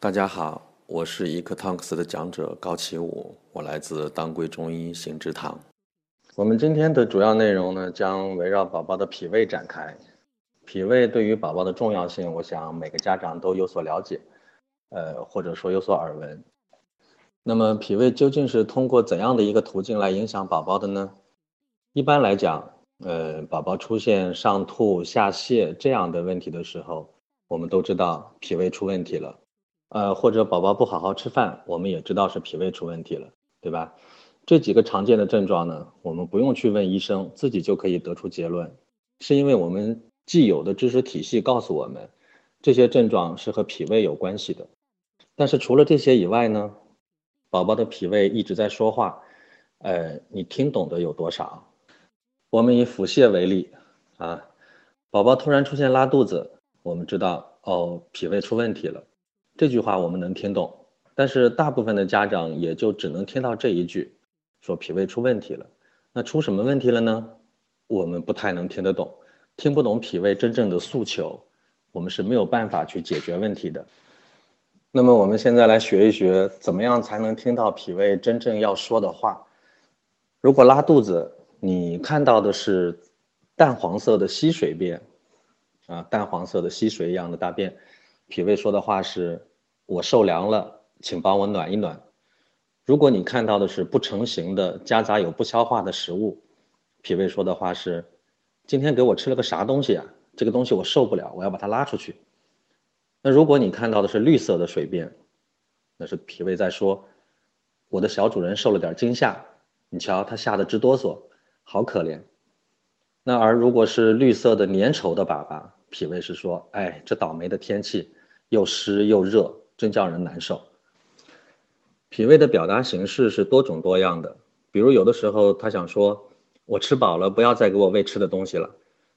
大家好，我是一克汤克斯的讲者高启武，我来自当归中医行之堂。我们今天的主要内容呢，将围绕宝宝的脾胃展开。脾胃对于宝宝的重要性，我想每个家长都有所了解，呃，或者说有所耳闻。那么，脾胃究竟是通过怎样的一个途径来影响宝宝的呢？一般来讲，呃，宝宝出现上吐下泻这样的问题的时候，我们都知道脾胃出问题了。呃，或者宝宝不好好吃饭，我们也知道是脾胃出问题了，对吧？这几个常见的症状呢，我们不用去问医生，自己就可以得出结论，是因为我们既有的知识体系告诉我们，这些症状是和脾胃有关系的。但是除了这些以外呢，宝宝的脾胃一直在说话，呃，你听懂的有多少？我们以腹泻为例，啊，宝宝突然出现拉肚子，我们知道哦，脾胃出问题了。这句话我们能听懂，但是大部分的家长也就只能听到这一句，说脾胃出问题了。那出什么问题了呢？我们不太能听得懂，听不懂脾胃真正的诉求，我们是没有办法去解决问题的。那么我们现在来学一学，怎么样才能听到脾胃真正要说的话？如果拉肚子，你看到的是淡黄色的稀水便，啊，淡黄色的稀水一样的大便，脾胃说的话是。我受凉了，请帮我暖一暖。如果你看到的是不成形的、夹杂有不消化的食物，脾胃说的话是：今天给我吃了个啥东西啊？这个东西我受不了，我要把它拉出去。那如果你看到的是绿色的水便，那是脾胃在说：我的小主人受了点惊吓，你瞧他吓得直哆嗦，好可怜。那而如果是绿色的粘稠的粑粑，脾胃是说：哎，这倒霉的天气又湿又热。真叫人难受。脾胃的表达形式是多种多样的，比如有的时候他想说：“我吃饱了，不要再给我喂吃的东西了。”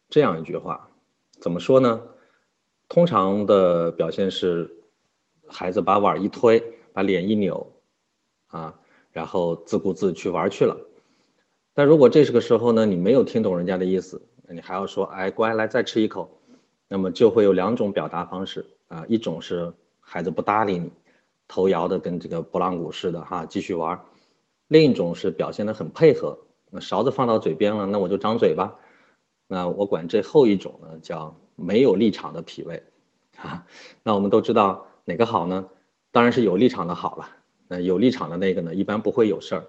这样一句话，怎么说呢？通常的表现是，孩子把碗一推，把脸一扭，啊，然后自顾自去玩去了。但如果这是个时候呢，你没有听懂人家的意思，你还要说：“哎，乖，来再吃一口。”那么就会有两种表达方式啊，一种是。孩子不搭理你，头摇的跟这个拨浪鼓似的哈，继续玩。另一种是表现的很配合，那勺子放到嘴边了，那我就张嘴巴。那我管这后一种呢叫没有立场的脾胃，啊，那我们都知道哪个好呢？当然是有立场的好了。那有立场的那个呢，一般不会有事儿；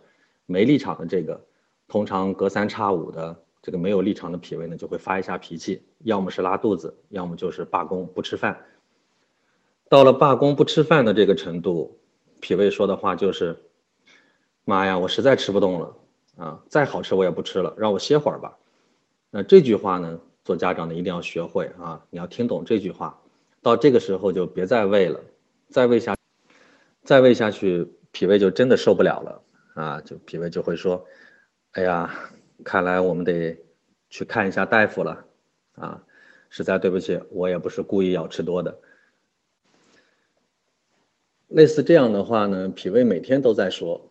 没立场的这个，通常隔三差五的这个没有立场的脾胃呢，就会发一下脾气，要么是拉肚子，要么就是罢工不吃饭。到了罢工不吃饭的这个程度，脾胃说的话就是：“妈呀，我实在吃不动了啊！再好吃我也不吃了，让我歇会儿吧。”那这句话呢，做家长的一定要学会啊！你要听懂这句话。到这个时候就别再喂了，再喂下，再喂下去，脾胃就真的受不了了啊！就脾胃就会说：“哎呀，看来我们得去看一下大夫了啊！实在对不起，我也不是故意要吃多的。”类似这样的话呢，脾胃每天都在说，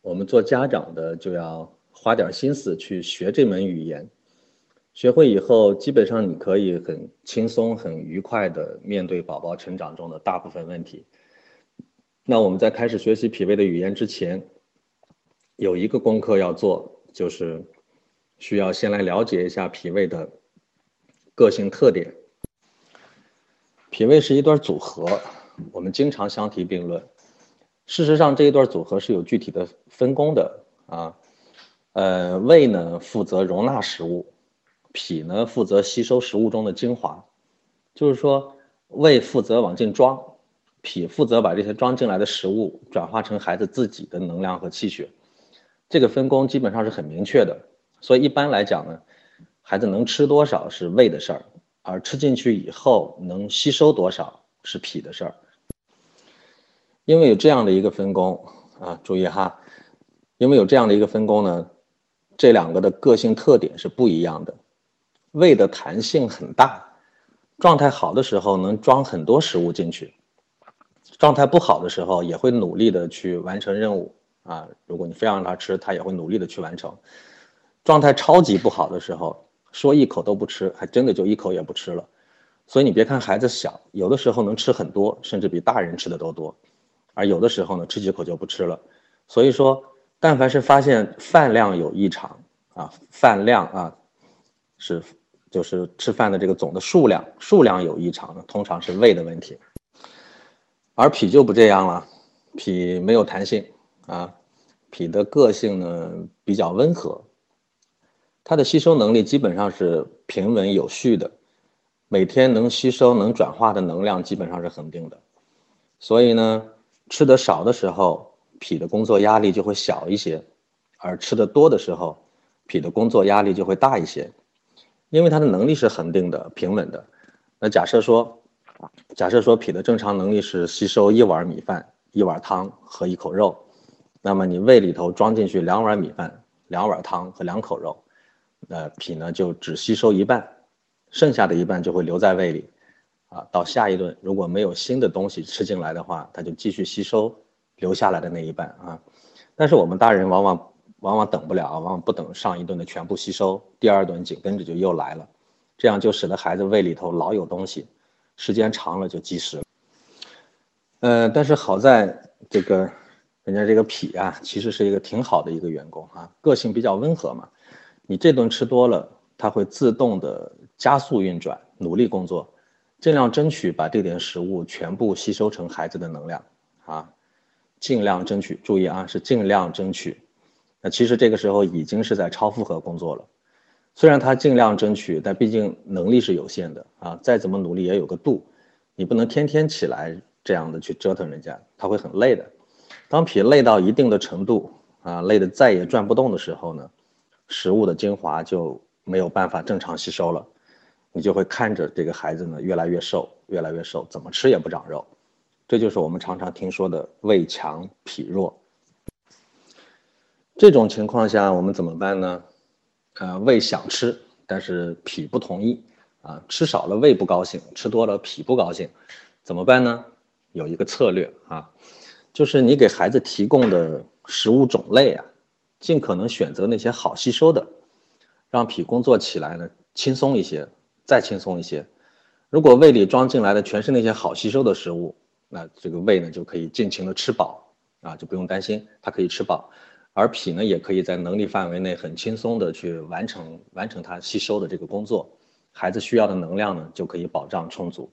我们做家长的就要花点心思去学这门语言，学会以后，基本上你可以很轻松、很愉快的面对宝宝成长中的大部分问题。那我们在开始学习脾胃的语言之前，有一个功课要做，就是需要先来了解一下脾胃的个性特点。脾胃是一段组合。我们经常相提并论，事实上这一段组合是有具体的分工的啊。呃，胃呢负责容纳食物，脾呢负责吸收食物中的精华，就是说胃负责往进装，脾负责把这些装进来的食物转化成孩子自己的能量和气血。这个分工基本上是很明确的，所以一般来讲呢，孩子能吃多少是胃的事儿，而吃进去以后能吸收多少是脾的事儿。因为有这样的一个分工啊，注意哈，因为有这样的一个分工呢，这两个的个性特点是不一样的。胃的弹性很大，状态好的时候能装很多食物进去，状态不好的时候也会努力的去完成任务啊。如果你非让他吃，他也会努力的去完成。状态超级不好的时候，说一口都不吃，还真的就一口也不吃了。所以你别看孩子小，有的时候能吃很多，甚至比大人吃的都多，而有的时候呢，吃几口就不吃了。所以说，但凡是发现饭量有异常啊，饭量啊，是就是吃饭的这个总的数量数量有异常的，通常是胃的问题。而脾就不这样了，脾没有弹性啊，脾的个性呢比较温和，它的吸收能力基本上是平稳有序的。每天能吸收、能转化的能量基本上是恒定的，所以呢，吃的少的时候，脾的工作压力就会小一些，而吃的多的时候，脾的工作压力就会大一些，因为它的能力是恒定的、平稳的。那假设说，假设说脾的正常能力是吸收一碗米饭、一碗汤和一口肉，那么你胃里头装进去两碗米饭、两碗汤和两口肉，那脾呢就只吸收一半。剩下的一半就会留在胃里，啊，到下一顿如果没有新的东西吃进来的话，它就继续吸收留下来的那一半啊。但是我们大人往往往往等不了，往往不等上一顿的全部吸收，第二顿紧跟着就又来了，这样就使得孩子胃里头老有东西，时间长了就积食。呃，但是好在这个人家这个脾啊，其实是一个挺好的一个员工啊，个性比较温和嘛。你这顿吃多了，它会自动的。加速运转，努力工作，尽量争取把这点食物全部吸收成孩子的能量啊，尽量争取。注意啊，是尽量争取。那其实这个时候已经是在超负荷工作了。虽然他尽量争取，但毕竟能力是有限的啊。再怎么努力也有个度，你不能天天起来这样的去折腾人家，他会很累的。当脾累到一定的程度啊，累得再也转不动的时候呢，食物的精华就没有办法正常吸收了。你就会看着这个孩子呢越来越瘦，越来越瘦，怎么吃也不长肉，这就是我们常常听说的胃强脾弱。这种情况下我们怎么办呢？呃，胃想吃，但是脾不同意啊，吃少了胃不高兴，吃多了脾不高兴，怎么办呢？有一个策略啊，就是你给孩子提供的食物种类啊，尽可能选择那些好吸收的，让脾工作起来呢轻松一些。再轻松一些，如果胃里装进来的全是那些好吸收的食物，那这个胃呢就可以尽情的吃饱啊，就不用担心它可以吃饱，而脾呢也可以在能力范围内很轻松的去完成完成它吸收的这个工作，孩子需要的能量呢就可以保障充足。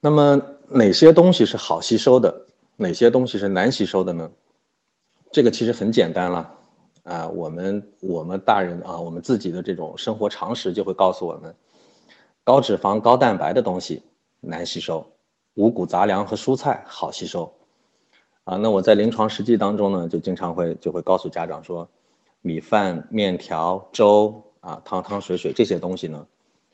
那么哪些东西是好吸收的，哪些东西是难吸收的呢？这个其实很简单了。啊，我们我们大人啊，我们自己的这种生活常识就会告诉我们，高脂肪、高蛋白的东西难吸收，五谷杂粮和蔬菜好吸收。啊，那我在临床实际当中呢，就经常会就会告诉家长说，米饭、面条、粥啊、汤汤水水这些东西呢，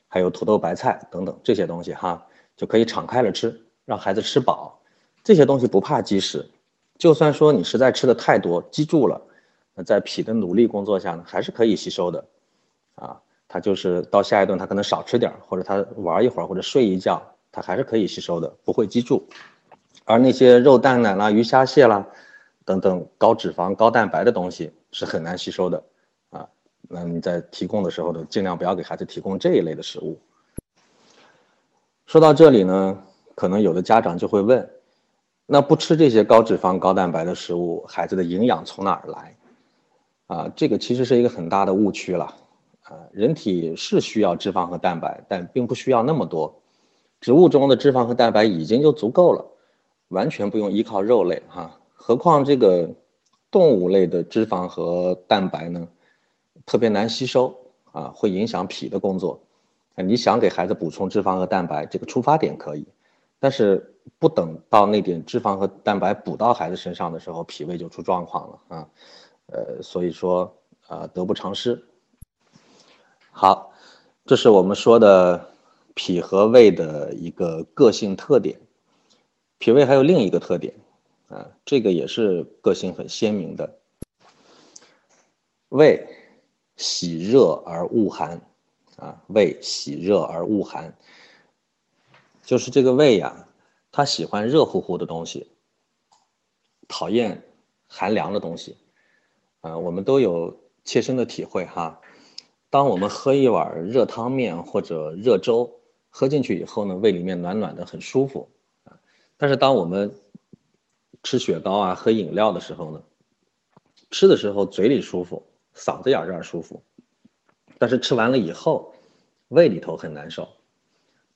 还有土豆、白菜等等这些东西哈，就可以敞开了吃，让孩子吃饱。这些东西不怕积食，就算说你实在吃的太多积住了。那在脾的努力工作下呢，还是可以吸收的，啊，他就是到下一顿他可能少吃点或者他玩一会儿或者睡一觉，他还是可以吸收的，不会积住。而那些肉蛋奶啦、鱼虾蟹啦等等高脂肪高蛋白的东西是很难吸收的，啊，那你在提供的时候呢，尽量不要给孩子提供这一类的食物。说到这里呢，可能有的家长就会问，那不吃这些高脂肪高蛋白的食物，孩子的营养从哪儿来？啊，这个其实是一个很大的误区了，啊，人体是需要脂肪和蛋白，但并不需要那么多，植物中的脂肪和蛋白已经就足够了，完全不用依靠肉类哈。何况这个动物类的脂肪和蛋白呢，特别难吸收啊，会影响脾的工作。你想给孩子补充脂肪和蛋白，这个出发点可以，但是不等到那点脂肪和蛋白补到孩子身上的时候，脾胃就出状况了啊。呃，所以说，呃，得不偿失。好，这是我们说的脾和胃的一个个性特点。脾胃还有另一个特点，啊，这个也是个性很鲜明的。胃喜热而恶寒，啊，胃喜热而恶寒，就是这个胃呀，它喜欢热乎乎的东西，讨厌寒凉的东西。啊，我们都有切身的体会哈。当我们喝一碗热汤面或者热粥，喝进去以后呢，胃里面暖暖的，很舒服啊。但是当我们吃雪糕啊、喝饮料的时候呢，吃的时候嘴里舒服，嗓子眼这儿舒服，但是吃完了以后，胃里头很难受。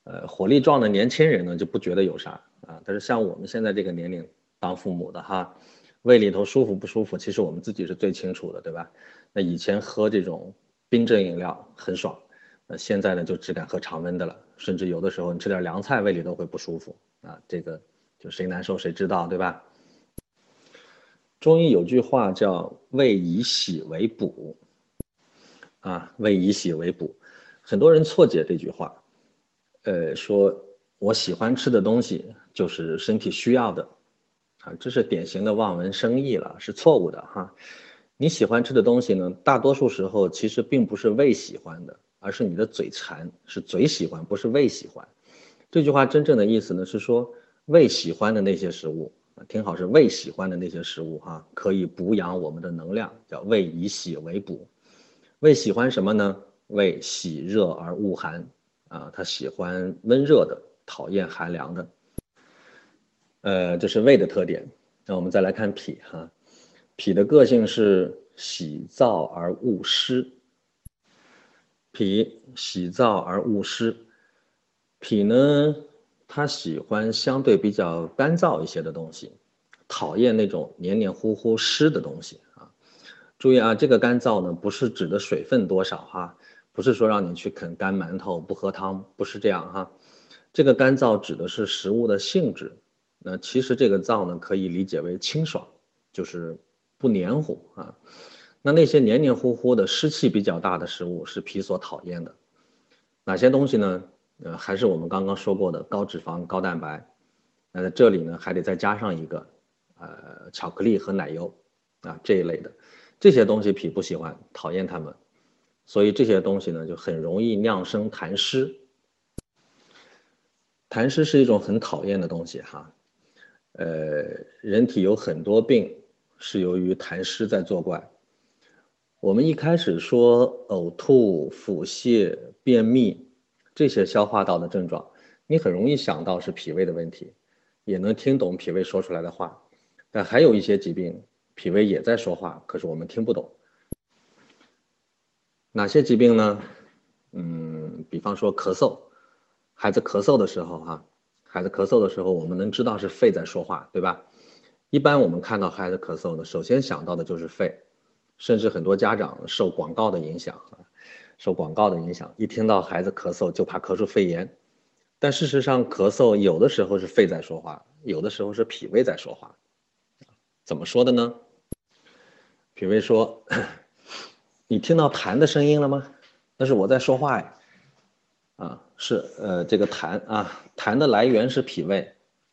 呃，火力壮的年轻人呢就不觉得有啥啊，但是像我们现在这个年龄当父母的哈，胃里头舒服不舒服，其实我们自己是最清楚的，对吧？那以前喝这种冰镇饮料很爽，那现在呢就只敢喝常温的了，甚至有的时候你吃点凉菜胃里都会不舒服啊，这个就谁难受谁知道，对吧？中医有句话叫“胃以喜为补”，啊，胃以喜为补，很多人错解这句话。呃，说我喜欢吃的东西就是身体需要的，啊，这是典型的望文生义了，是错误的哈。你喜欢吃的东西呢，大多数时候其实并不是胃喜欢的，而是你的嘴馋，是嘴喜欢，不是胃喜欢。这句话真正的意思呢，是说胃喜欢的那些食物，听好是胃喜欢的那些食物哈，可以补养我们的能量，叫胃以喜为补。胃喜欢什么呢？胃喜热而恶寒。啊，他喜欢温热的，讨厌寒凉的。呃，这是胃的特点。那我们再来看脾哈，脾的个性是喜燥而恶湿。脾喜燥而恶湿，脾呢，它喜欢相对比较干燥一些的东西，讨厌那种黏黏糊糊湿的东西啊。注意啊，这个干燥呢，不是指的水分多少哈。不是说让你去啃干馒头不喝汤，不是这样哈。这个干燥指的是食物的性质。那其实这个燥呢，可以理解为清爽，就是不黏糊啊。那那些黏黏糊糊的、湿气比较大的食物是脾所讨厌的。哪些东西呢？呃，还是我们刚刚说过的高脂肪、高蛋白。那在这里呢，还得再加上一个，呃，巧克力和奶油啊这一类的，这些东西脾不喜欢，讨厌它们。所以这些东西呢，就很容易酿生痰湿。痰湿是一种很讨厌的东西哈，呃，人体有很多病是由于痰湿在作怪。我们一开始说呕吐、腹泻、便秘这些消化道的症状，你很容易想到是脾胃的问题，也能听懂脾胃说出来的话。但还有一些疾病，脾胃也在说话，可是我们听不懂。哪些疾病呢？嗯，比方说咳嗽，孩子咳嗽的时候，哈，孩子咳嗽的时候，我们能知道是肺在说话，对吧？一般我们看到孩子咳嗽呢，首先想到的就是肺，甚至很多家长受广告的影响，受广告的影响，一听到孩子咳嗽就怕咳出肺炎。但事实上，咳嗽有的时候是肺在说话，有的时候是脾胃在说话。怎么说的呢？脾胃说。你听到痰的声音了吗？那是我在说话呀。啊，是呃，这个痰啊，痰的来源是脾胃，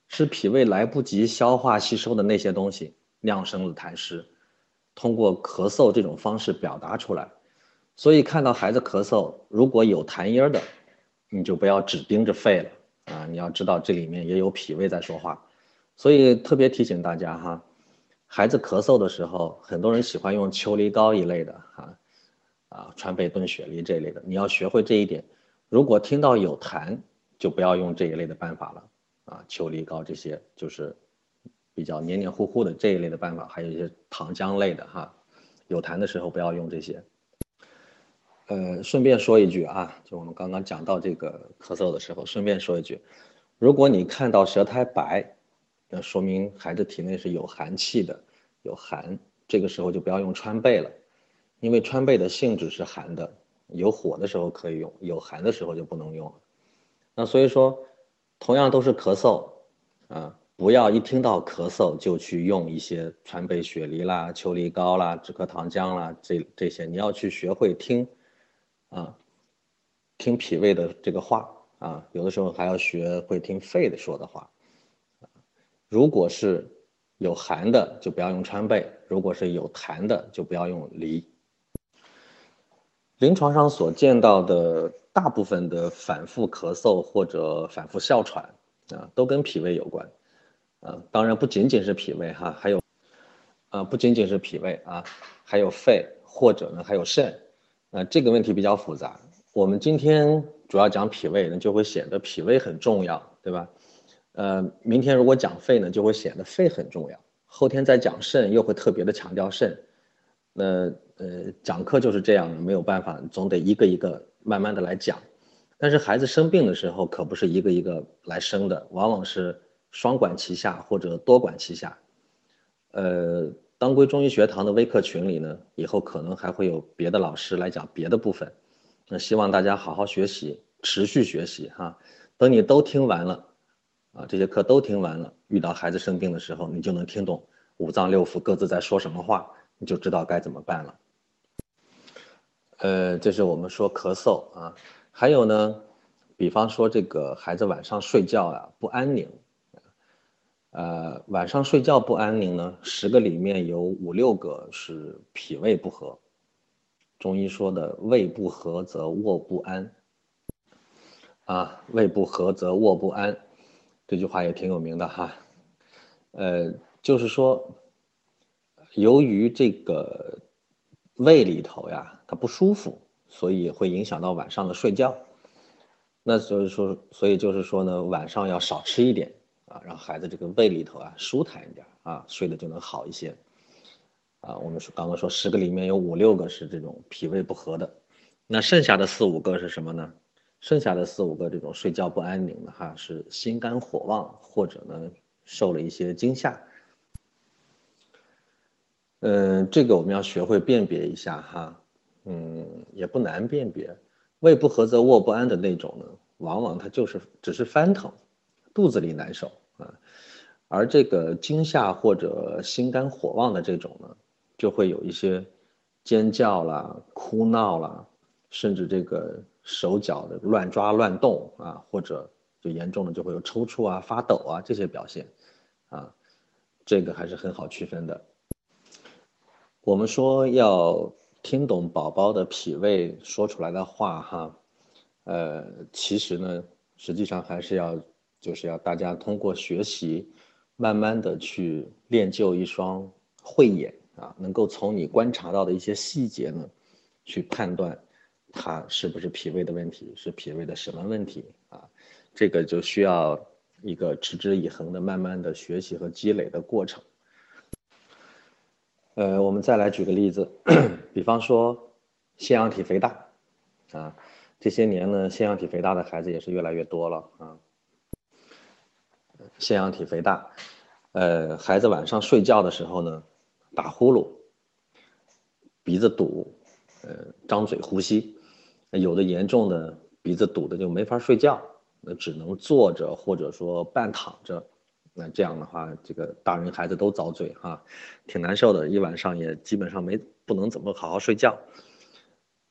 是脾胃来不及消化吸收的那些东西酿生了痰湿，通过咳嗽这种方式表达出来。所以看到孩子咳嗽，如果有痰音儿的，你就不要只盯着肺了啊，你要知道这里面也有脾胃在说话。所以特别提醒大家哈，孩子咳嗽的时候，很多人喜欢用秋梨膏一类的哈。啊，川贝炖雪梨这一类的，你要学会这一点。如果听到有痰，就不要用这一类的办法了。啊，秋梨膏这些就是比较黏黏糊糊的这一类的办法，还有一些糖浆类的哈。有痰的时候不要用这些。呃，顺便说一句啊，就我们刚刚讲到这个咳嗽的时候，顺便说一句，如果你看到舌苔白，那说明孩子体内是有寒气的，有寒，这个时候就不要用川贝了。因为川贝的性质是寒的，有火的时候可以用，有寒的时候就不能用了。那所以说，同样都是咳嗽，啊，不要一听到咳嗽就去用一些川贝雪梨啦、秋梨膏啦、止咳糖浆啦，这这些你要去学会听，啊，听脾胃的这个话啊，有的时候还要学会听肺的说的话。如果是有寒的，就不要用川贝；如果是有痰的，就不要用梨。临床上所见到的大部分的反复咳嗽或者反复哮喘啊，都跟脾胃有关，啊，当然不仅仅是脾胃哈，还有，啊，不仅仅是脾胃啊，还有肺或者呢还有肾，啊，这个问题比较复杂。我们今天主要讲脾胃，呢，就会显得脾胃很重要，对吧？呃，明天如果讲肺呢，就会显得肺很重要。后天再讲肾，又会特别的强调肾。那呃，讲课就是这样，没有办法，总得一个一个慢慢的来讲。但是孩子生病的时候，可不是一个一个来生的，往往是双管齐下或者多管齐下。呃，当归中医学堂的微课群里呢，以后可能还会有别的老师来讲别的部分。那希望大家好好学习，持续学习哈。等你都听完了。啊，这些课都听完了，遇到孩子生病的时候，你就能听懂五脏六腑各自在说什么话，你就知道该怎么办了。呃，这是我们说咳嗽啊，还有呢，比方说这个孩子晚上睡觉啊不安宁，呃，晚上睡觉不安宁呢，十个里面有五六个是脾胃不和。中医说的胃不和则卧不安，啊，胃不和则卧不安。这句话也挺有名的哈，呃，就是说，由于这个胃里头呀，它不舒服，所以会影响到晚上的睡觉。那所以说，所以就是说呢，晚上要少吃一点啊，让孩子这个胃里头啊舒坦一点啊，睡得就能好一些。啊，我们说刚刚说十个里面有五六个是这种脾胃不和的，那剩下的四五个是什么呢？剩下的四五个这种睡觉不安宁的哈，是心肝火旺，或者呢受了一些惊吓。嗯，这个我们要学会辨别一下哈，嗯，也不难辨别。胃不和则卧不安的那种呢，往往它就是只是翻腾，肚子里难受啊。而这个惊吓或者心肝火旺的这种呢，就会有一些尖叫啦、哭闹啦，甚至这个。手脚的乱抓乱动啊，或者就严重的就会有抽搐啊、发抖啊这些表现，啊，这个还是很好区分的。我们说要听懂宝宝的脾胃说出来的话哈，呃，其实呢，实际上还是要就是要大家通过学习，慢慢的去练就一双慧眼啊，能够从你观察到的一些细节呢，去判断。他是不是脾胃的问题？是脾胃的什么问题啊？这个就需要一个持之以恒的、慢慢的学习和积累的过程。呃，我们再来举个例子，比方说腺样体肥大啊，这些年呢，腺样体肥大的孩子也是越来越多了啊。腺样体肥大，呃，孩子晚上睡觉的时候呢，打呼噜，鼻子堵，呃，张嘴呼吸。有的严重的鼻子堵的就没法睡觉，那只能坐着或者说半躺着，那这样的话，这个大人孩子都遭罪哈，挺难受的，一晚上也基本上没不能怎么好好睡觉。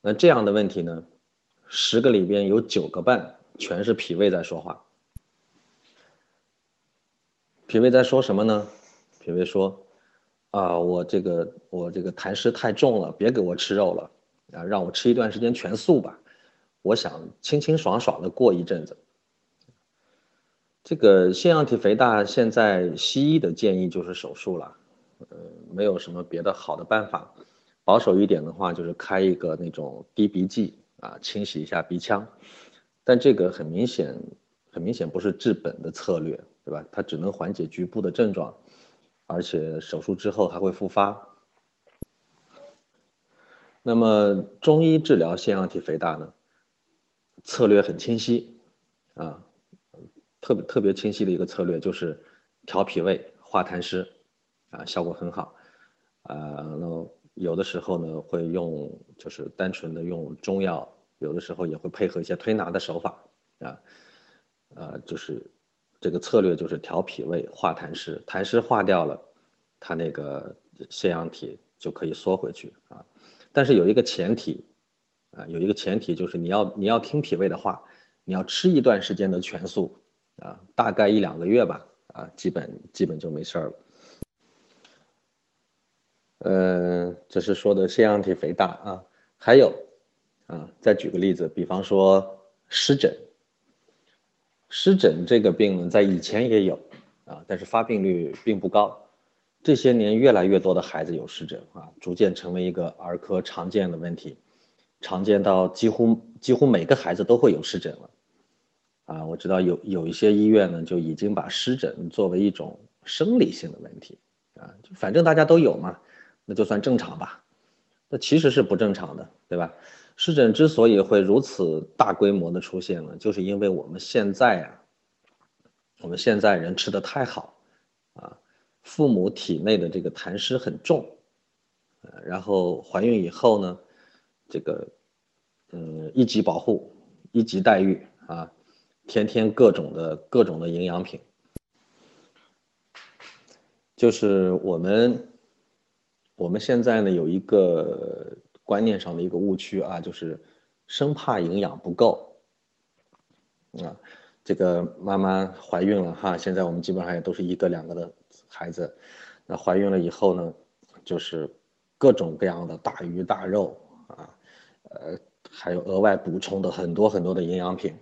那这样的问题呢，十个里边有九个半全是脾胃在说话。脾胃在说什么呢？脾胃说，啊，我这个我这个痰湿太重了，别给我吃肉了。啊，让我吃一段时间全素吧，我想清清爽爽的过一阵子。这个腺样体肥大，现在西医的建议就是手术了，呃，没有什么别的好的办法。保守一点的话，就是开一个那种滴鼻剂啊，清洗一下鼻腔。但这个很明显，很明显不是治本的策略，对吧？它只能缓解局部的症状，而且手术之后还会复发。那么中医治疗腺样体肥大呢，策略很清晰，啊，特别特别清晰的一个策略就是调脾胃、化痰湿，啊，效果很好，啊，那有的时候呢会用就是单纯的用中药，有的时候也会配合一些推拿的手法，啊，呃，就是这个策略就是调脾胃、化痰湿，痰湿化掉了，它那个腺样体就可以缩回去啊。但是有一个前提，啊，有一个前提就是你要你要听脾胃的话，你要吃一段时间的全素，啊，大概一两个月吧，啊，基本基本就没事儿了。嗯，这是说的腺样体肥大啊，还有，啊，再举个例子，比方说湿疹，湿疹这个病呢，在以前也有，啊，但是发病率并不高。这些年越来越多的孩子有湿疹啊，逐渐成为一个儿科常见的问题。常见到几乎几乎每个孩子都会有湿疹了。啊，我知道有有一些医院呢，就已经把湿疹作为一种生理性的问题啊，就反正大家都有嘛，那就算正常吧。那其实是不正常的，对吧？湿疹之所以会如此大规模的出现呢，就是因为我们现在啊，我们现在人吃的太好啊，父母体内的这个痰湿很重，呃，然后怀孕以后呢，这个嗯一级保护，一级待遇啊，天天各种的各种的营养品，就是我们。我们现在呢有一个观念上的一个误区啊，就是生怕营养不够啊。这个妈妈怀孕了哈，现在我们基本上也都是一个两个的孩子，那怀孕了以后呢，就是各种各样的大鱼大肉啊，呃，还有额外补充的很多很多的营养品。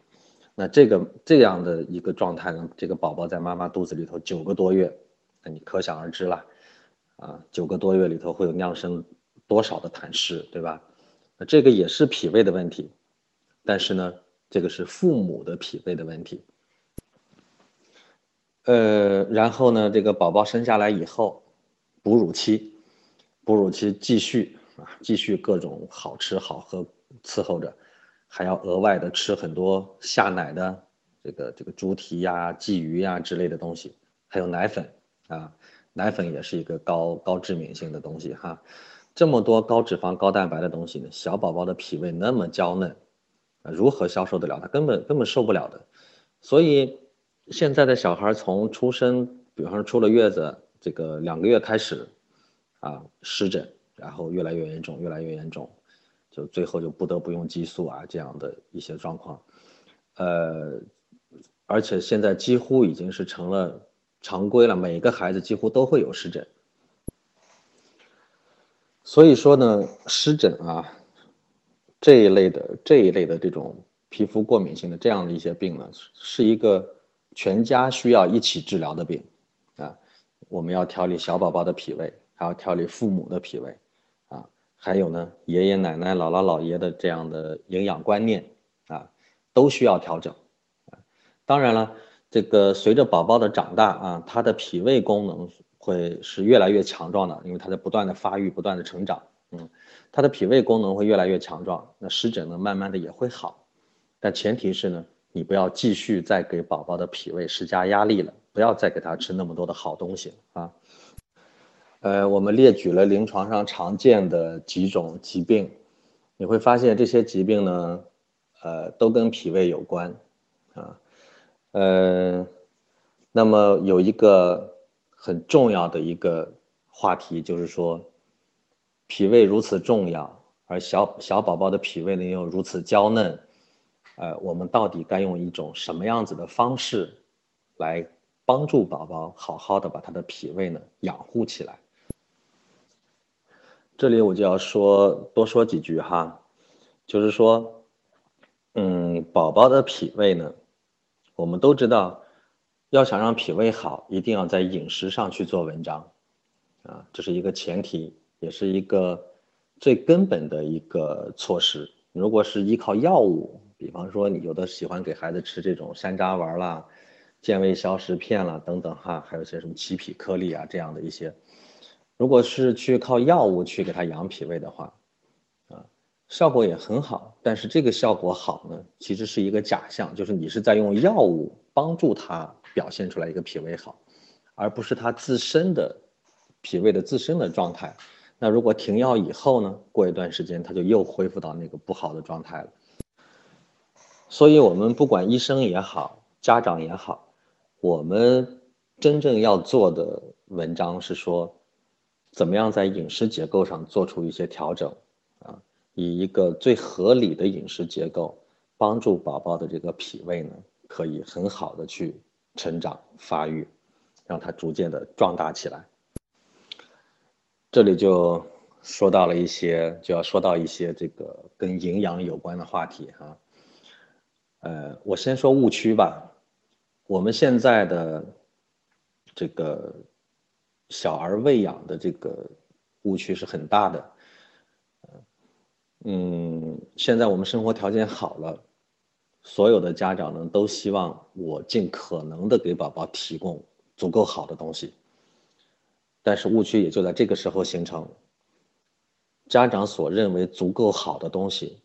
那这个这样的一个状态呢，这个宝宝在妈妈肚子里头九个多月，那你可想而知了。啊，九个多月里头会有酿生多少的痰湿，对吧？那这个也是脾胃的问题，但是呢，这个是父母的脾胃的问题。呃，然后呢，这个宝宝生下来以后，哺乳期，哺乳期继续啊，继续各种好吃好喝伺候着，还要额外的吃很多下奶的这个这个猪蹄呀、鲫鱼呀之类的东西，还有奶粉啊。奶粉也是一个高高致敏性的东西哈，这么多高脂肪高蛋白的东西呢，小宝宝的脾胃那么娇嫩，如何消受得了？他根本根本受不了的。所以现在的小孩从出生，比方说出了月子，这个两个月开始，啊，湿疹，然后越来越严重，越来越严重，就最后就不得不用激素啊这样的一些状况，呃，而且现在几乎已经是成了。常规了，每个孩子几乎都会有湿疹，所以说呢，湿疹啊这一类的这一类的这种皮肤过敏性的这样的一些病呢，是一个全家需要一起治疗的病啊。我们要调理小宝宝的脾胃，还要调理父母的脾胃，还有呢，爷爷奶奶、姥姥姥爷的这样的营养观念啊，都需要调整。当然了。这个随着宝宝的长大啊，他的脾胃功能会是越来越强壮的，因为他在不断的发育、不断的成长。嗯，他的脾胃功能会越来越强壮，那湿疹呢，慢慢的也会好。但前提是呢，你不要继续再给宝宝的脾胃施加压力了，不要再给他吃那么多的好东西啊。呃，我们列举了临床上常见的几种疾病，你会发现这些疾病呢，呃，都跟脾胃有关啊。呃，那么有一个很重要的一个话题，就是说，脾胃如此重要，而小小宝宝的脾胃呢又如此娇嫩，呃，我们到底该用一种什么样子的方式，来帮助宝宝好好的把他的脾胃呢养护起来？这里我就要说多说几句哈，就是说，嗯，宝宝的脾胃呢。我们都知道，要想让脾胃好，一定要在饮食上去做文章，啊，这是一个前提，也是一个最根本的一个措施。如果是依靠药物，比方说你有的喜欢给孩子吃这种山楂丸啦、健胃消食片啦等等哈，还有些什么奇脾颗粒啊这样的一些，如果是去靠药物去给他养脾胃的话。啊效果也很好，但是这个效果好呢，其实是一个假象，就是你是在用药物帮助他表现出来一个脾胃好，而不是他自身的脾胃的自身的状态。那如果停药以后呢，过一段时间他就又恢复到那个不好的状态了。所以，我们不管医生也好，家长也好，我们真正要做的文章是说，怎么样在饮食结构上做出一些调整。啊以一个最合理的饮食结构，帮助宝宝的这个脾胃呢，可以很好的去成长发育，让它逐渐的壮大起来。这里就说到了一些，就要说到一些这个跟营养有关的话题哈。呃，我先说误区吧。我们现在的这个小儿喂养的这个误区是很大的。嗯，现在我们生活条件好了，所有的家长呢都希望我尽可能的给宝宝提供足够好的东西。但是误区也就在这个时候形成。家长所认为足够好的东西，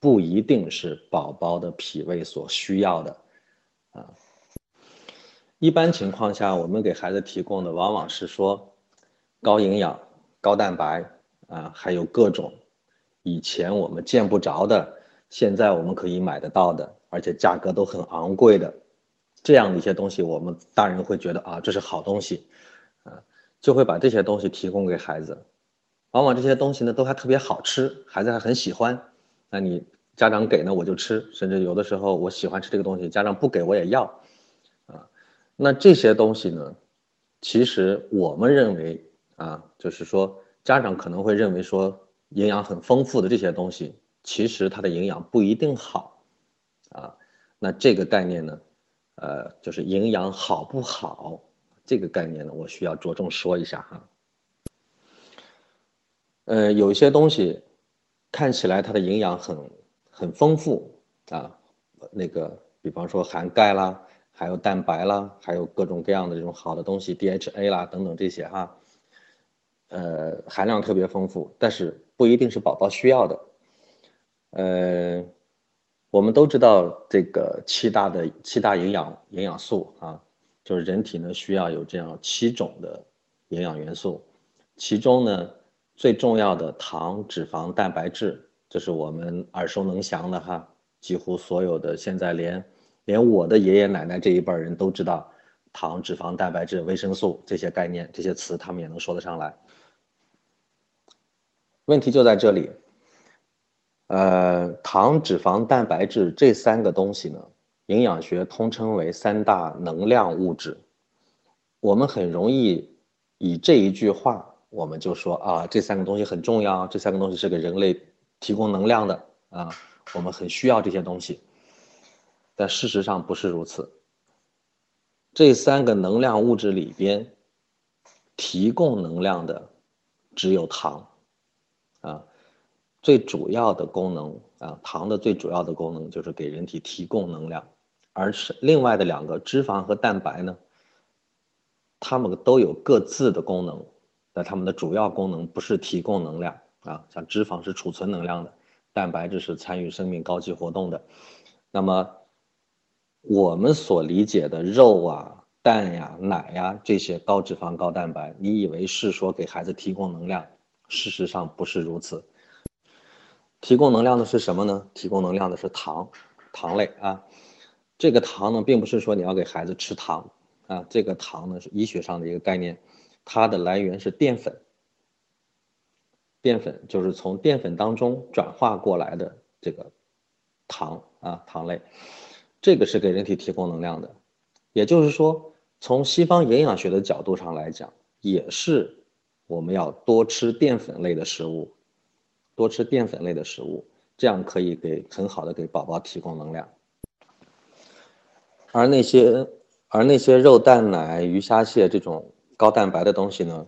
不一定是宝宝的脾胃所需要的，啊。一般情况下，我们给孩子提供的往往是说高营养、高蛋白啊，还有各种以前我们见不着的，现在我们可以买得到的，而且价格都很昂贵的这样的一些东西，我们大人会觉得啊，这是好东西，啊，就会把这些东西提供给孩子。往往这些东西呢都还特别好吃，孩子还很喜欢。那你家长给呢我就吃，甚至有的时候我喜欢吃这个东西，家长不给我也要，那这些东西呢，其实我们认为啊，就是说家长可能会认为说营养很丰富的这些东西，其实它的营养不一定好，啊，那这个概念呢，呃，就是营养好不好这个概念呢，我需要着重说一下哈。呃，有一些东西看起来它的营养很很丰富啊，那个比方说含钙啦，还有蛋白啦，还有各种各样的这种好的东西，DHA 啦等等这些哈，呃，含量特别丰富，但是不一定是宝宝需要的。呃，我们都知道这个七大的七大营养营养素啊，就是人体呢需要有这样七种的营养元素，其中呢。最重要的糖、脂肪、蛋白质，这是我们耳熟能详的哈。几乎所有的现在连连我的爷爷奶奶这一辈人都知道糖、脂肪、蛋白质、维生素这些概念、这些词，他们也能说得上来。问题就在这里，呃，糖、脂肪、蛋白质这三个东西呢，营养学通称为三大能量物质。我们很容易以这一句话。我们就说啊，这三个东西很重要，这三个东西是给人类提供能量的啊，我们很需要这些东西。但事实上不是如此。这三个能量物质里边，提供能量的只有糖啊，最主要的功能啊，糖的最主要的功能就是给人体提供能量，而是另外的两个脂肪和蛋白呢，它们都有各自的功能。那它们的主要功能不是提供能量啊，像脂肪是储存能量的，蛋白质是参与生命高级活动的。那么我们所理解的肉啊、蛋呀、奶呀这些高脂肪、高蛋白，你以为是说给孩子提供能量？事实上不是如此。提供能量的是什么呢？提供能量的是糖，糖类啊。这个糖呢，并不是说你要给孩子吃糖啊，这个糖呢是医学上的一个概念。它的来源是淀粉，淀粉就是从淀粉当中转化过来的这个糖啊，糖类，这个是给人体提供能量的。也就是说，从西方营养学的角度上来讲，也是我们要多吃淀粉类的食物，多吃淀粉类的食物，这样可以给很好的给宝宝提供能量。而那些而那些肉蛋奶鱼虾蟹这种。高蛋白的东西呢，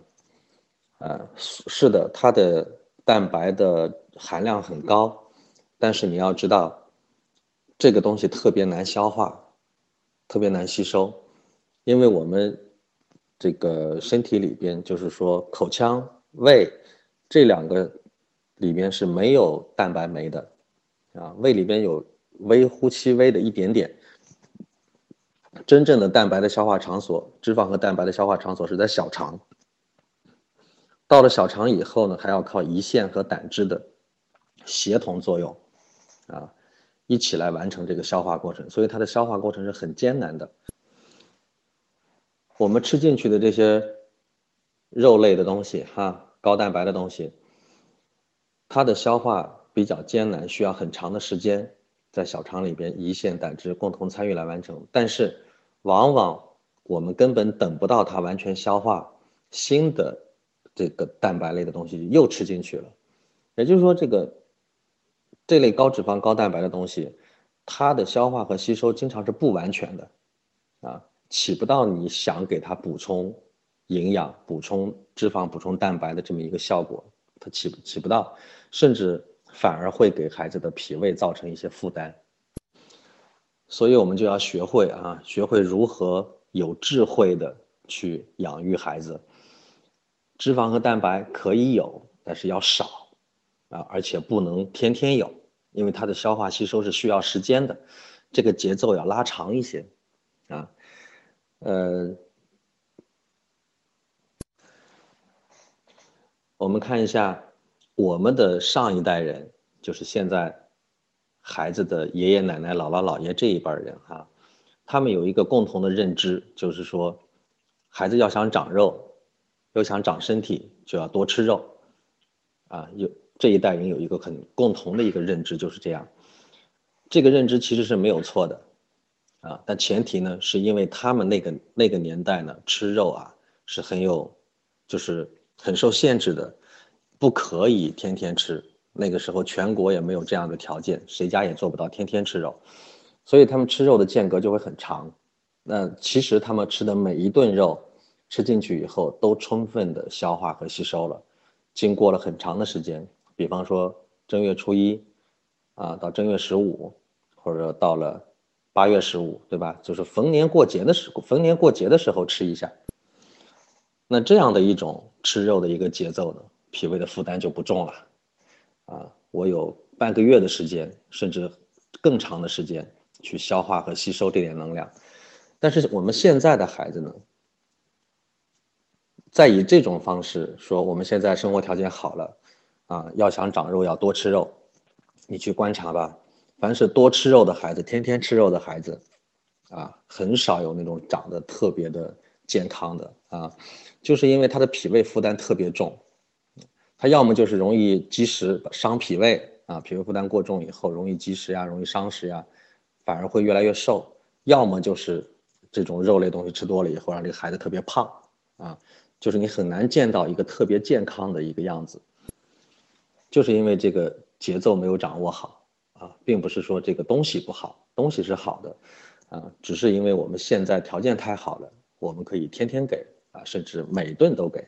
呃，是的，它的蛋白的含量很高，但是你要知道，这个东西特别难消化，特别难吸收，因为我们这个身体里边，就是说口腔、胃这两个里边是没有蛋白酶的，啊，胃里边有微乎其微的一点点。真正的蛋白的消化场所，脂肪和蛋白的消化场所是在小肠。到了小肠以后呢，还要靠胰腺和胆汁的协同作用，啊，一起来完成这个消化过程。所以它的消化过程是很艰难的。我们吃进去的这些肉类的东西，哈，高蛋白的东西，它的消化比较艰难，需要很长的时间。在小肠里边，胰腺、胆汁共同参与来完成，但是往往我们根本等不到它完全消化，新的这个蛋白类的东西又吃进去了。也就是说，这个这类高脂肪、高蛋白的东西，它的消化和吸收经常是不完全的，啊，起不到你想给它补充营养、补充脂肪、补充蛋白的这么一个效果，它起不起不到，甚至。反而会给孩子的脾胃造成一些负担。所以我们就要学会啊，学会如何有智慧的去养育孩子。脂肪和蛋白可以有，但是要少啊，而且不能天天有，因为它的消化吸收是需要时间的，这个节奏要拉长一些啊。呃，我们看一下我们的上一代人，就是现在孩子的爷爷奶奶、姥姥姥爷这一辈人哈，他们有一个共同的认知，就是说，孩子要想长肉。要想长身体，就要多吃肉，啊，有这一代人有一个很共同的一个认知，就是这样。这个认知其实是没有错的，啊，但前提呢，是因为他们那个那个年代呢，吃肉啊是很有，就是很受限制的，不可以天天吃。那个时候全国也没有这样的条件，谁家也做不到天天吃肉，所以他们吃肉的间隔就会很长。那其实他们吃的每一顿肉。吃进去以后都充分的消化和吸收了，经过了很长的时间，比方说正月初一，啊到正月十五，或者到了八月十五，对吧？就是逢年过节的时逢年过节的时候吃一下。那这样的一种吃肉的一个节奏呢，脾胃的负担就不重了，啊，我有半个月的时间，甚至更长的时间去消化和吸收这点能量。但是我们现在的孩子呢？再以这种方式说，我们现在生活条件好了，啊，要想长肉要多吃肉，你去观察吧，凡是多吃肉的孩子，天天吃肉的孩子，啊，很少有那种长得特别的健康的啊，就是因为他的脾胃负担特别重，他要么就是容易积食伤脾胃啊，脾胃负担过重以后容易积食呀，容易伤食呀，反而会越来越瘦；要么就是这种肉类东西吃多了以后，让这个孩子特别胖啊。就是你很难见到一个特别健康的一个样子，就是因为这个节奏没有掌握好啊，并不是说这个东西不好，东西是好的，啊，只是因为我们现在条件太好了，我们可以天天给啊，甚至每顿都给，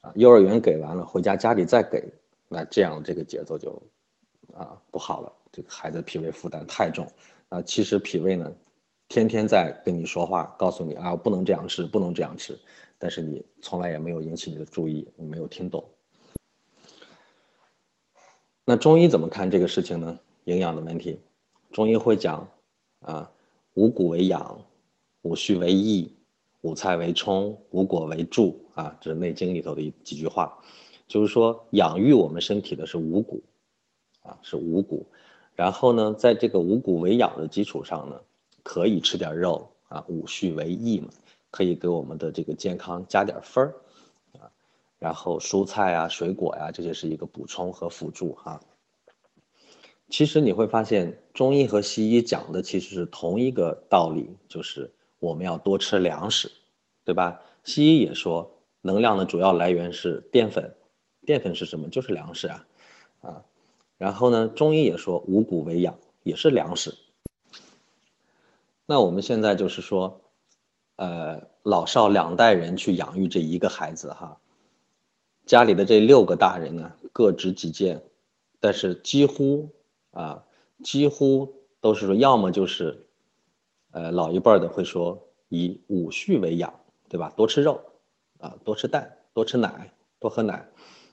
啊，幼儿园给完了，回家家里再给，那这样这个节奏就啊不好了，这个孩子脾胃负担太重啊，其实脾胃呢，天天在跟你说话，告诉你啊，不能这样吃，不能这样吃。但是你从来也没有引起你的注意，你没有听懂。那中医怎么看这个事情呢？营养的问题，中医会讲啊，五谷为养，五畜为益，五菜为充，五果为助啊，这是《内经》里头的几句话，就是说养育我们身体的是五谷啊，是五谷。然后呢，在这个五谷为养的基础上呢，可以吃点肉啊，五畜为益嘛。可以给我们的这个健康加点分儿，然后蔬菜啊、水果呀，这些是一个补充和辅助哈。其实你会发现，中医和西医讲的其实是同一个道理，就是我们要多吃粮食，对吧？西医也说，能量的主要来源是淀粉，淀粉是什么？就是粮食啊，啊。然后呢，中医也说五谷为养，也是粮食。那我们现在就是说。呃，老少两代人去养育这一个孩子哈，家里的这六个大人呢各执己见，但是几乎啊，几乎都是说，要么就是，呃，老一辈的会说以五畜为养，对吧？多吃肉，啊，多吃蛋，多吃奶，多喝奶，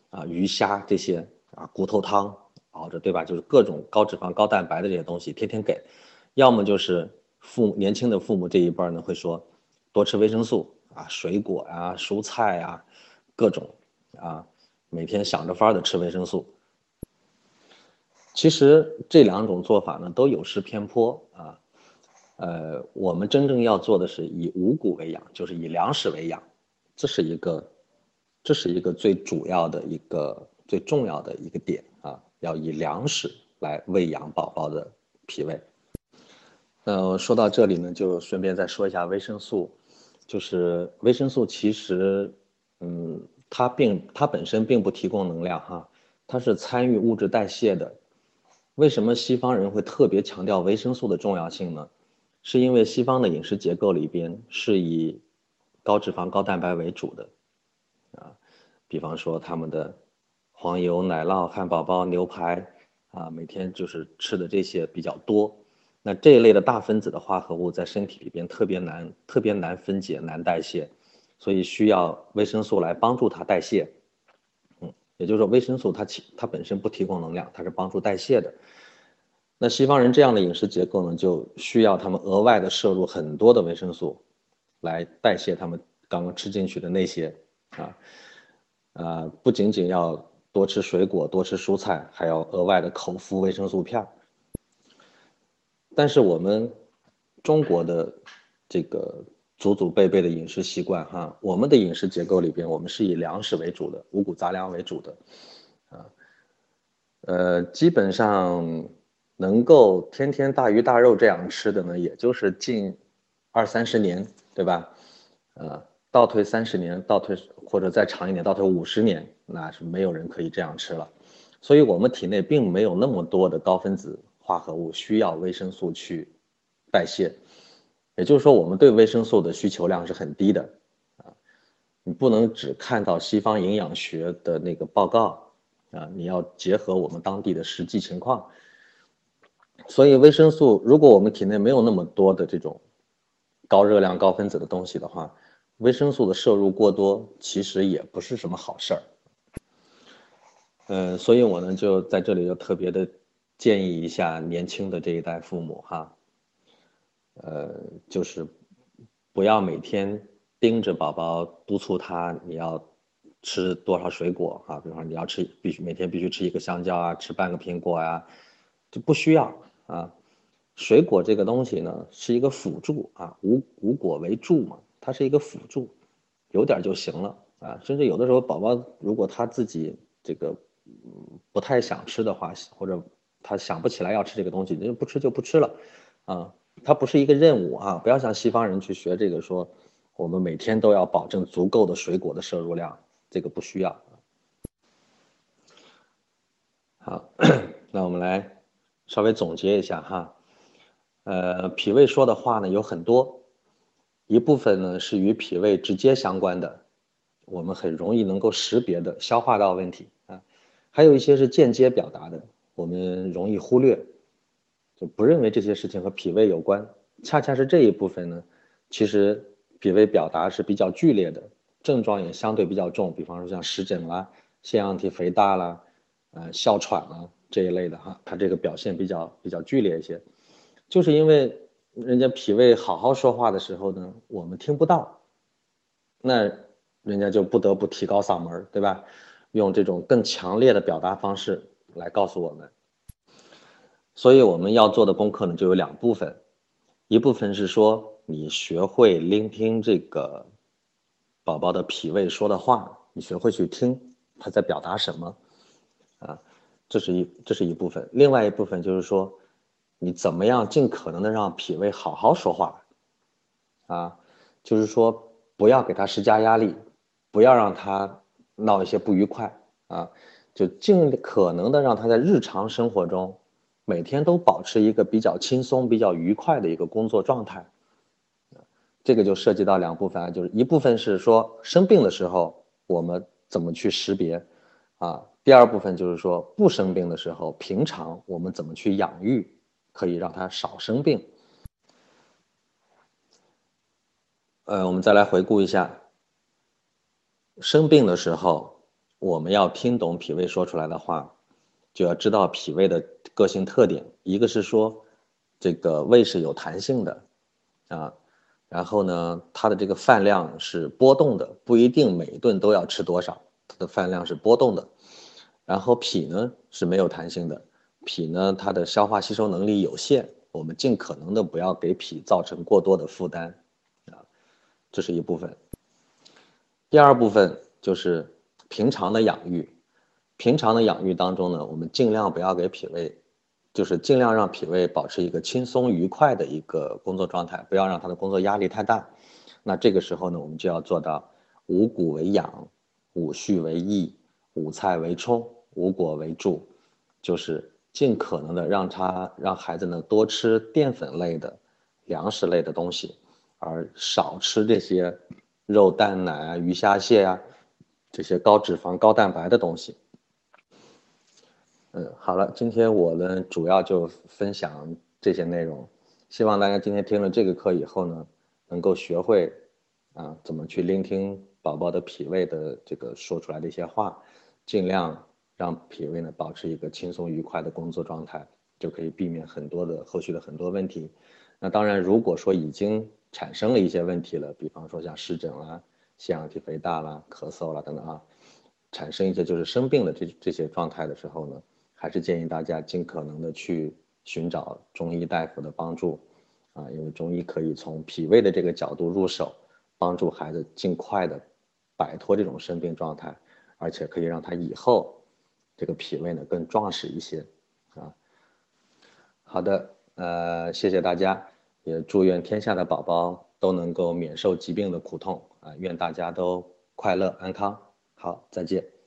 啊，鱼虾这些啊，骨头汤熬着，对吧？就是各种高脂肪、高蛋白的这些东西天天给，要么就是父年轻的父母这一辈呢会说。多吃维生素啊，水果啊，蔬菜啊，各种啊，每天想着法的吃维生素。其实这两种做法呢，都有失偏颇啊。呃，我们真正要做的是以五谷为养，就是以粮食为养，这是一个，这是一个最主要的一个最重要的一个点啊，要以粮食来喂养宝宝的脾胃。那说到这里呢，就顺便再说一下维生素。就是维生素其实，嗯，它并它本身并不提供能量哈，它是参与物质代谢的。为什么西方人会特别强调维生素的重要性呢？是因为西方的饮食结构里边是以高脂肪、高蛋白为主的，啊，比方说他们的黄油、奶酪、汉堡包、牛排啊，每天就是吃的这些比较多。那这一类的大分子的化合物在身体里边特别难、特别难分解、难代谢，所以需要维生素来帮助它代谢。嗯，也就是说，维生素它起它本身不提供能量，它是帮助代谢的。那西方人这样的饮食结构呢，就需要他们额外的摄入很多的维生素，来代谢他们刚刚吃进去的那些啊，呃，不仅仅要多吃水果、多吃蔬菜，还要额外的口服维生素片儿但是我们中国的这个祖祖辈辈的饮食习惯哈，我们的饮食结构里边，我们是以粮食为主的，五谷杂粮为主的，啊，呃，基本上。能够天天大鱼大肉这样吃的呢，也就是近二三十年，对吧？呃，倒退三十年，倒退或者再长一点，倒退五十年，那是没有人可以这样吃了。所以，我们体内并没有那么多的高分子化合物需要维生素去代谢，也就是说，我们对维生素的需求量是很低的啊。你不能只看到西方营养学的那个报告啊，你要结合我们当地的实际情况。所以维生素，如果我们体内没有那么多的这种高热量、高分子的东西的话，维生素的摄入过多其实也不是什么好事儿。嗯，所以我呢就在这里就特别的建议一下年轻的这一代父母哈，呃，就是不要每天盯着宝宝督促他你要吃多少水果啊，比方说你要吃必须每天必须吃一个香蕉啊，吃半个苹果呀，就不需要。啊，水果这个东西呢，是一个辅助啊，无无果为助嘛，它是一个辅助，有点就行了啊。甚至有的时候，宝宝如果他自己这个不太想吃的话，或者他想不起来要吃这个东西，那不吃就不吃了啊。它不是一个任务啊，不要像西方人去学这个，说我们每天都要保证足够的水果的摄入量，这个不需要。好，那我们来。稍微总结一下哈，呃，脾胃说的话呢有很多，一部分呢是与脾胃直接相关的，我们很容易能够识别的消化道问题啊，还有一些是间接表达的，我们容易忽略，就不认为这些事情和脾胃有关。恰恰是这一部分呢，其实脾胃表达是比较剧烈的，症状也相对比较重，比方说像湿疹啦、腺样体肥大啦、呃哮喘啦。这一类的哈，它这个表现比较比较剧烈一些，就是因为人家脾胃好好说话的时候呢，我们听不到，那人家就不得不提高嗓门，对吧？用这种更强烈的表达方式来告诉我们。所以我们要做的功课呢，就有两部分，一部分是说你学会聆听这个宝宝的脾胃说的话，你学会去听他在表达什么，啊。这是一这是一部分，另外一部分就是说，你怎么样尽可能的让脾胃好好说话，啊，就是说不要给他施加压力，不要让他闹一些不愉快啊，就尽可能的让他在日常生活中，每天都保持一个比较轻松、比较愉快的一个工作状态。这个就涉及到两部分啊，就是一部分是说生病的时候我们怎么去识别，啊。第二部分就是说，不生病的时候，平常我们怎么去养育，可以让他少生病。呃，我们再来回顾一下，生病的时候，我们要听懂脾胃说出来的话，就要知道脾胃的个性特点。一个是说，这个胃是有弹性的，啊，然后呢，它的这个饭量是波动的，不一定每一顿都要吃多少，它的饭量是波动的。然后脾呢是没有弹性的，脾呢它的消化吸收能力有限，我们尽可能的不要给脾造成过多的负担，啊，这是一部分。第二部分就是平常的养育，平常的养育当中呢，我们尽量不要给脾胃，就是尽量让脾胃保持一个轻松愉快的一个工作状态，不要让他的工作压力太大。那这个时候呢，我们就要做到五谷为养，五畜为益，五菜为充。五果为助，就是尽可能的让他让孩子呢多吃淀粉类的粮食类的东西，而少吃这些肉蛋奶啊、鱼虾蟹啊这些高脂肪高蛋白的东西。嗯，好了，今天我呢主要就分享这些内容，希望大家今天听了这个课以后呢，能够学会啊怎么去聆听宝宝的脾胃的这个说出来的一些话，尽量让脾胃呢保持一个轻松愉快的工作状态，就可以避免很多的后续的很多问题。那当然，如果说已经产生了一些问题了，比方说像湿疹啦、腺样体肥大啦、咳嗽啦等等啊，产生一些就是生病的这这些状态的时候呢。还是建议大家尽可能的去寻找中医大夫的帮助，啊，因为中医可以从脾胃的这个角度入手，帮助孩子尽快的摆脱这种生病状态，而且可以让他以后这个脾胃呢更壮实一些，啊，好的，呃，谢谢大家，也祝愿天下的宝宝都能够免受疾病的苦痛，啊，愿大家都快乐安康，好，再见。